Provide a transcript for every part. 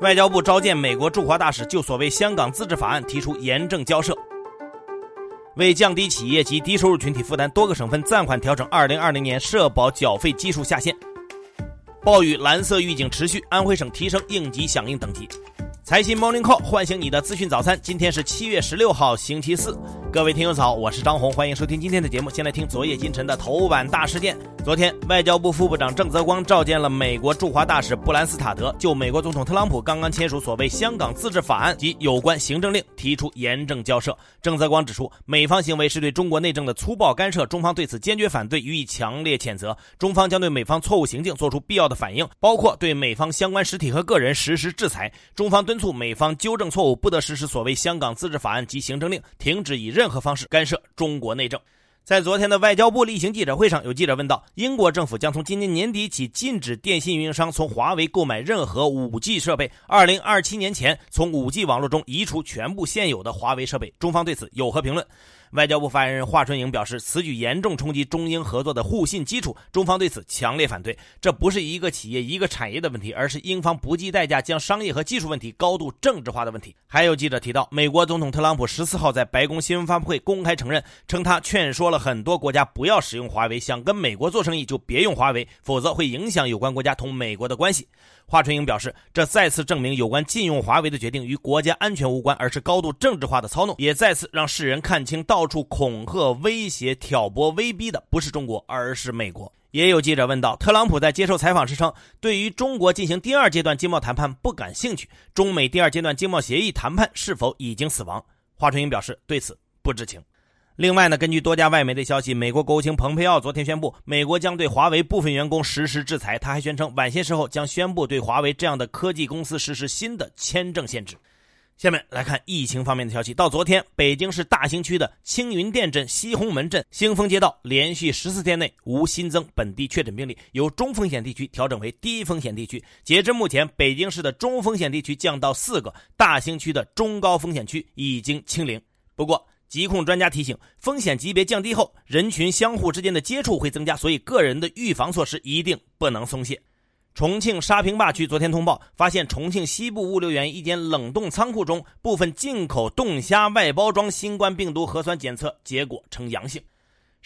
外交部召见美国驻华大使，就所谓香港自治法案提出严正交涉。为降低企业及低收入群体负担，多个省份暂缓调整2020年社保缴费基数下限。暴雨蓝色预警持续，安徽省提升应急响应等级。财新 Morning Call 唤醒你的资讯早餐，今天是七月十六号，星期四。各位听友早，我是张红，欢迎收听今天的节目。先来听昨夜今晨的头版大事件。昨天，外交部副部长郑泽光召见了美国驻华大使布兰斯塔德，就美国总统特朗普刚刚签署所谓“香港自治法案”及有关行政令提出严正交涉。郑泽光指出，美方行为是对中国内政的粗暴干涉，中方对此坚决反对，予以强烈谴责。中方将对美方错误行径做出必要的反应，包括对美方相关实体和个人实施制裁。中方敦促美方纠正错误，不得实施所谓“香港自治法案”及行政令，停止以日任何方式干涉中国内政。在昨天的外交部例行记者会上，有记者问到：英国政府将从今年年底起禁止电信运营商从华为购买任何 5G 设备，二零二七年前从 5G 网络中移除全部现有的华为设备。中方对此有何评论？外交部发言人华春莹表示，此举严重冲击中英合作的互信基础，中方对此强烈反对。这不是一个企业、一个产业的问题，而是英方不计代价将商业和技术问题高度政治化的问题。还有记者提到，美国总统特朗普十四号在白宫新闻发布会公开承认，称他劝说了很多国家不要使用华为，想跟美国做生意就别用华为，否则会影响有关国家同美国的关系。华春莹表示，这再次证明有关禁用华为的决定与国家安全无关，而是高度政治化的操弄，也再次让世人看清，到处恐吓、威胁、挑拨、威逼的不是中国，而是美国。也有记者问到，特朗普在接受采访时称，对于中国进行第二阶段经贸谈判不感兴趣，中美第二阶段经贸协议谈判是否已经死亡？华春莹表示，对此不知情。另外呢，根据多家外媒的消息，美国国务卿蓬佩奥昨天宣布，美国将对华为部分员工实施制裁。他还宣称，晚些时候将宣布对华为这样的科技公司实施新的签证限制。下面来看疫情方面的消息。到昨天，北京市大兴区的青云店镇、西红门镇、兴丰街道连续十四天内无新增本地确诊病例，由中风险地区调整为低风险地区。截至目前，北京市的中风险地区降到四个，大兴区的中高风险区已经清零。不过，疾控专家提醒，风险级别降低后，人群相互之间的接触会增加，所以个人的预防措施一定不能松懈。重庆沙坪坝区昨天通报，发现重庆西部物流园一间冷冻仓库中部分进口冻虾外包装新冠病毒核酸检测结果呈阳性。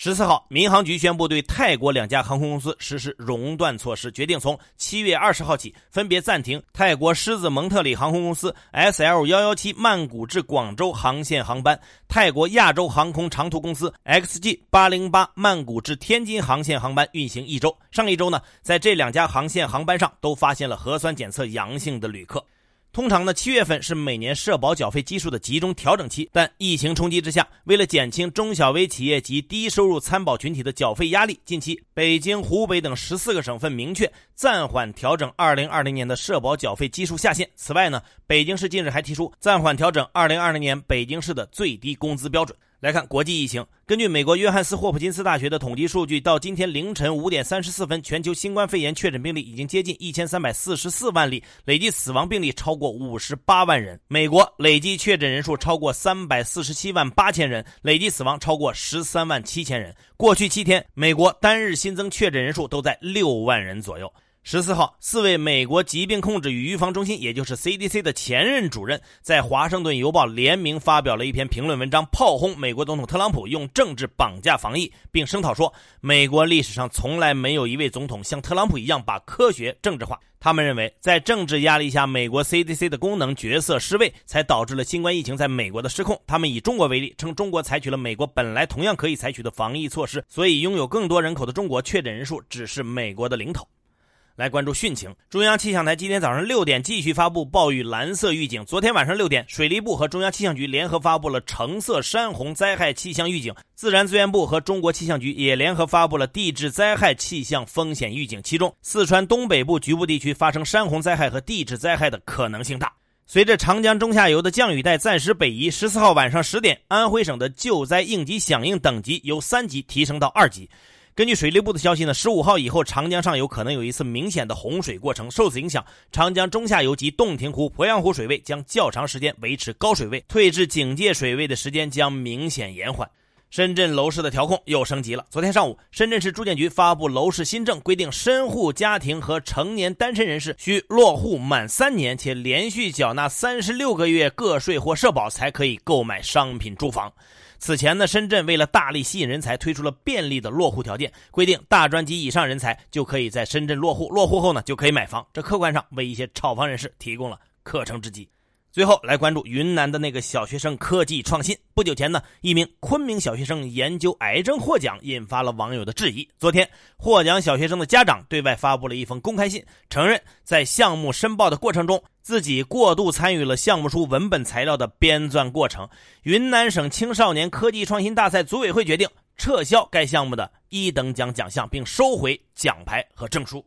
十四号，民航局宣布对泰国两家航空公司实施熔断措施，决定从七月二十号起分别暂停泰国狮子蒙特里航空公司 SL 幺幺七曼谷至广州航线航班，泰国亚洲航空长途公司 XG 八零八曼谷至天津航线航班运行一周。上一周呢，在这两家航线航班上都发现了核酸检测阳性的旅客。通常呢，七月份是每年社保缴费基数的集中调整期，但疫情冲击之下，为了减轻中小微企业及低收入参保群体的缴费压力，近期北京、湖北等十四个省份明确暂缓调整二零二零年的社保缴费基数下限。此外呢，北京市近日还提出暂缓调整二零二零年北京市的最低工资标准。来看国际疫情，根据美国约翰斯霍普金斯大学的统计数据，到今天凌晨五点三十四分，全球新冠肺炎确诊病例已经接近一千三百四十四万例，累计死亡病例超过五十八万人。美国累计确诊人数超过三百四十七万八千人，累计死亡超过十三万七千人。过去七天，美国单日新增确诊人数都在六万人左右。十四号，四位美国疾病控制与预防中心，也就是 CDC 的前任主任，在《华盛顿邮报》联名发表了一篇评论文章，炮轰美国总统特朗普用政治绑架防疫，并声讨说，美国历史上从来没有一位总统像特朗普一样把科学政治化。他们认为，在政治压力下，美国 CDC 的功能角色失位，才导致了新冠疫情在美国的失控。他们以中国为例，称中国采取了美国本来同样可以采取的防疫措施，所以拥有更多人口的中国确诊人数只是美国的零头。来关注汛情。中央气象台今天早上六点继续发布暴雨蓝色预警。昨天晚上六点，水利部和中央气象局联合发布了橙色山洪灾害气象预警。自然资源部和中国气象局也联合发布了地质灾害气象风险预警。其中，四川东北部局部地区发生山洪灾害和地质灾害的可能性大。随着长江中下游的降雨带暂时北移，十四号晚上十点，安徽省的救灾应急响应等级由三级提升到二级。根据水利部的消息呢，十五号以后，长江上游可能有一次明显的洪水过程。受此影响，长江中下游及洞庭湖、鄱阳湖水位将较长时间维持高水位，退至警戒水位的时间将明显延缓。深圳楼市的调控又升级了。昨天上午，深圳市住建局发布楼市新政，规定深户家庭和成年单身人士需落户满三年，且连续缴纳三十六个月个税或社保，才可以购买商品住房。此前呢，深圳为了大力吸引人才，推出了便利的落户条件，规定大专及以上人才就可以在深圳落户，落户后呢就可以买房。这客观上为一些炒房人士提供了可乘之机。最后来关注云南的那个小学生科技创新。不久前呢，一名昆明小学生研究癌症获奖，引发了网友的质疑。昨天，获奖小学生的家长对外发布了一封公开信，承认在项目申报的过程中，自己过度参与了项目书文本材料的编撰过程。云南省青少年科技创新大赛组委会决定撤销该项目的一等奖奖项，并收回奖牌和证书。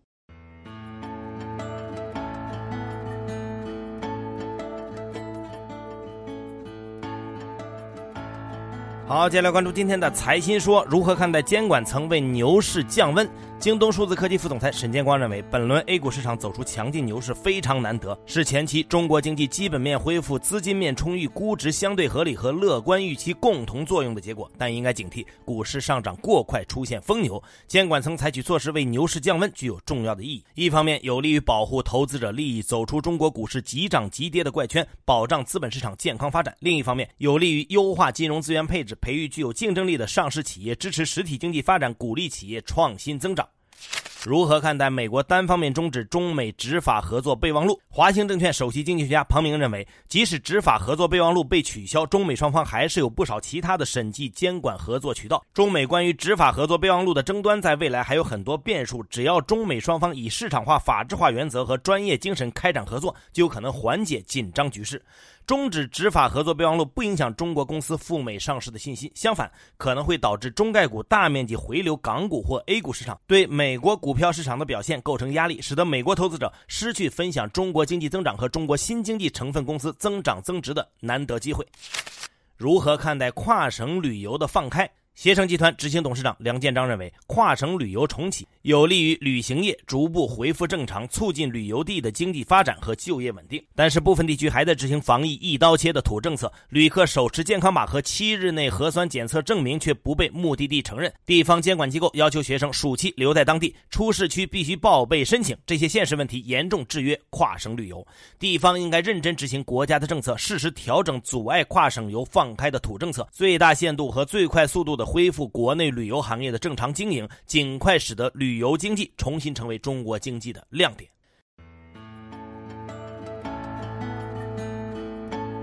好，接下来关注今天的财新说，如何看待监管层为牛市降温？京东数字科技副总裁沈建光认为，本轮 A 股市场走出强劲牛市非常难得，是前期中国经济基本面恢复、资金面充裕、估值相对合理和乐观预期共同作用的结果。但应该警惕股市上涨过快出现疯牛，监管层采取措施为牛市降温具有重要的意义。一方面有利于保护投资者利益，走出中国股市急涨急跌的怪圈，保障资本市场健康发展；另一方面有利于优化金融资源配置，培育具有竞争力的上市企业，支持实体经济发展，鼓励企业创新增长。如何看待美国单方面终止中美执法合作备忘录？华兴证券首席经济学家庞明认为，即使执法合作备忘录被取消，中美双方还是有不少其他的审计监管合作渠道。中美关于执法合作备忘录的争端，在未来还有很多变数。只要中美双方以市场化、法治化原则和专业精神开展合作，就有可能缓解紧张局势。终止执法合作备忘录不影响中国公司赴美上市的信心，相反，可能会导致中概股大面积回流港股或 A 股市场，对美国股票市场的表现构成压力，使得美国投资者失去分享中国经济增长和中国新经济成分公司增长增值的难得机会。如何看待跨省旅游的放开？携程集团执行董事长梁建章认为，跨省旅游重启有利于旅行业逐步恢复正常，促进旅游地的经济发展和就业稳定。但是，部分地区还在执行防疫一刀切的土政策，旅客手持健康码和七日内核酸检测证明却不被目的地承认。地方监管机构要求学生暑期留在当地，出市区必须报备申请。这些现实问题严重制约跨省旅游。地方应该认真执行国家的政策，适时调整阻碍跨省游放开的土政策，最大限度和最快速度的。恢复国内旅游行业的正常经营，尽快使得旅游经济重新成为中国经济的亮点。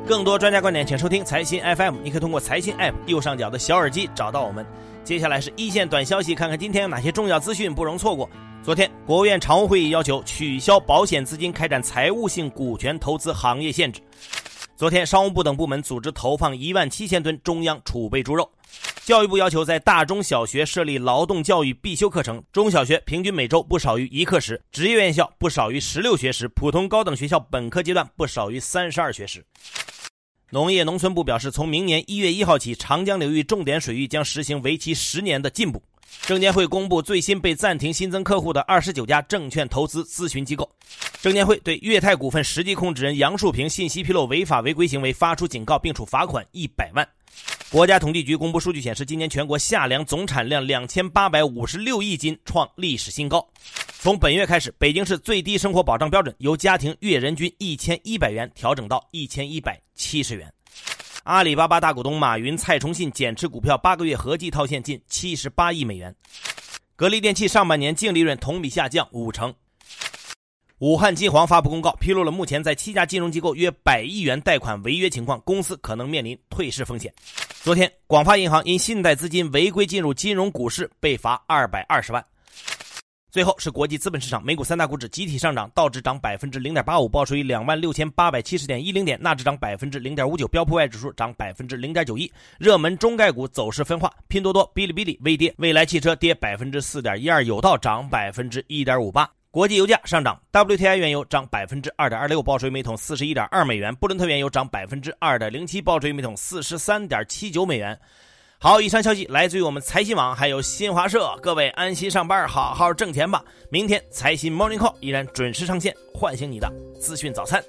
更多专家观点，请收听财新 FM。你可以通过财新 App 右上角的小耳机找到我们。接下来是一线短消息，看看今天有哪些重要资讯不容错过。昨天，国务院常务会议要求取消保险资金开展财务性股权投资行业限制。昨天，商务部等部门组织投放一万七千吨中央储备猪肉。教育部要求在大中小学设立劳动教育必修课程，中小学平均每周不少于一课时，职业院校不少于十六学时，普通高等学校本科阶段不少于三十二学时。农业农村部表示，从明年一月一号起，长江流域重点水域将实行为期十年的禁捕。证监会公布最新被暂停新增客户的二十九家证券投资咨询机构。证监会对粤泰股份实际控制人杨树平信息披露违法违规行为发出警告，并处罚款一百万。国家统计局公布数据显示，今年全国夏粮总产量两千八百五十六亿斤，创历史新高。从本月开始，北京市最低生活保障标准由家庭月人均一千一百元调整到一千一百七十元。阿里巴巴大股东马云、蔡崇信减持股票八个月，合计套现近七十八亿美元。格力电器上半年净利润同比下降五成。武汉金黄发布公告，披露了目前在七家金融机构约百亿元贷款违约情况，公司可能面临退市风险。昨天，广发银行因信贷资金违规进入金融股市被罚二百二十万。最后是国际资本市场，美股三大股指集体上涨，道指涨百分之零点八五，报收于两万六千八百七十点一零点；纳指涨百分之零点五九，标普外指数涨百分之零点九一。热门中概股走势分化，拼多多、哔哩哔哩微跌，蔚来汽车跌百分之四点一二，有道涨百分之一点五八。国际油价上涨，WTI 原油涨百分之二点二六，报收每桶四十一点二美元；布伦特原油涨百分之二点零七，报收每桶四十三点七九美元。好，以上消息来自于我们财新网，还有新华社。各位安心上班，好好挣钱吧。明天财新 Morning Call 依然准时上线，唤醒你的资讯早餐。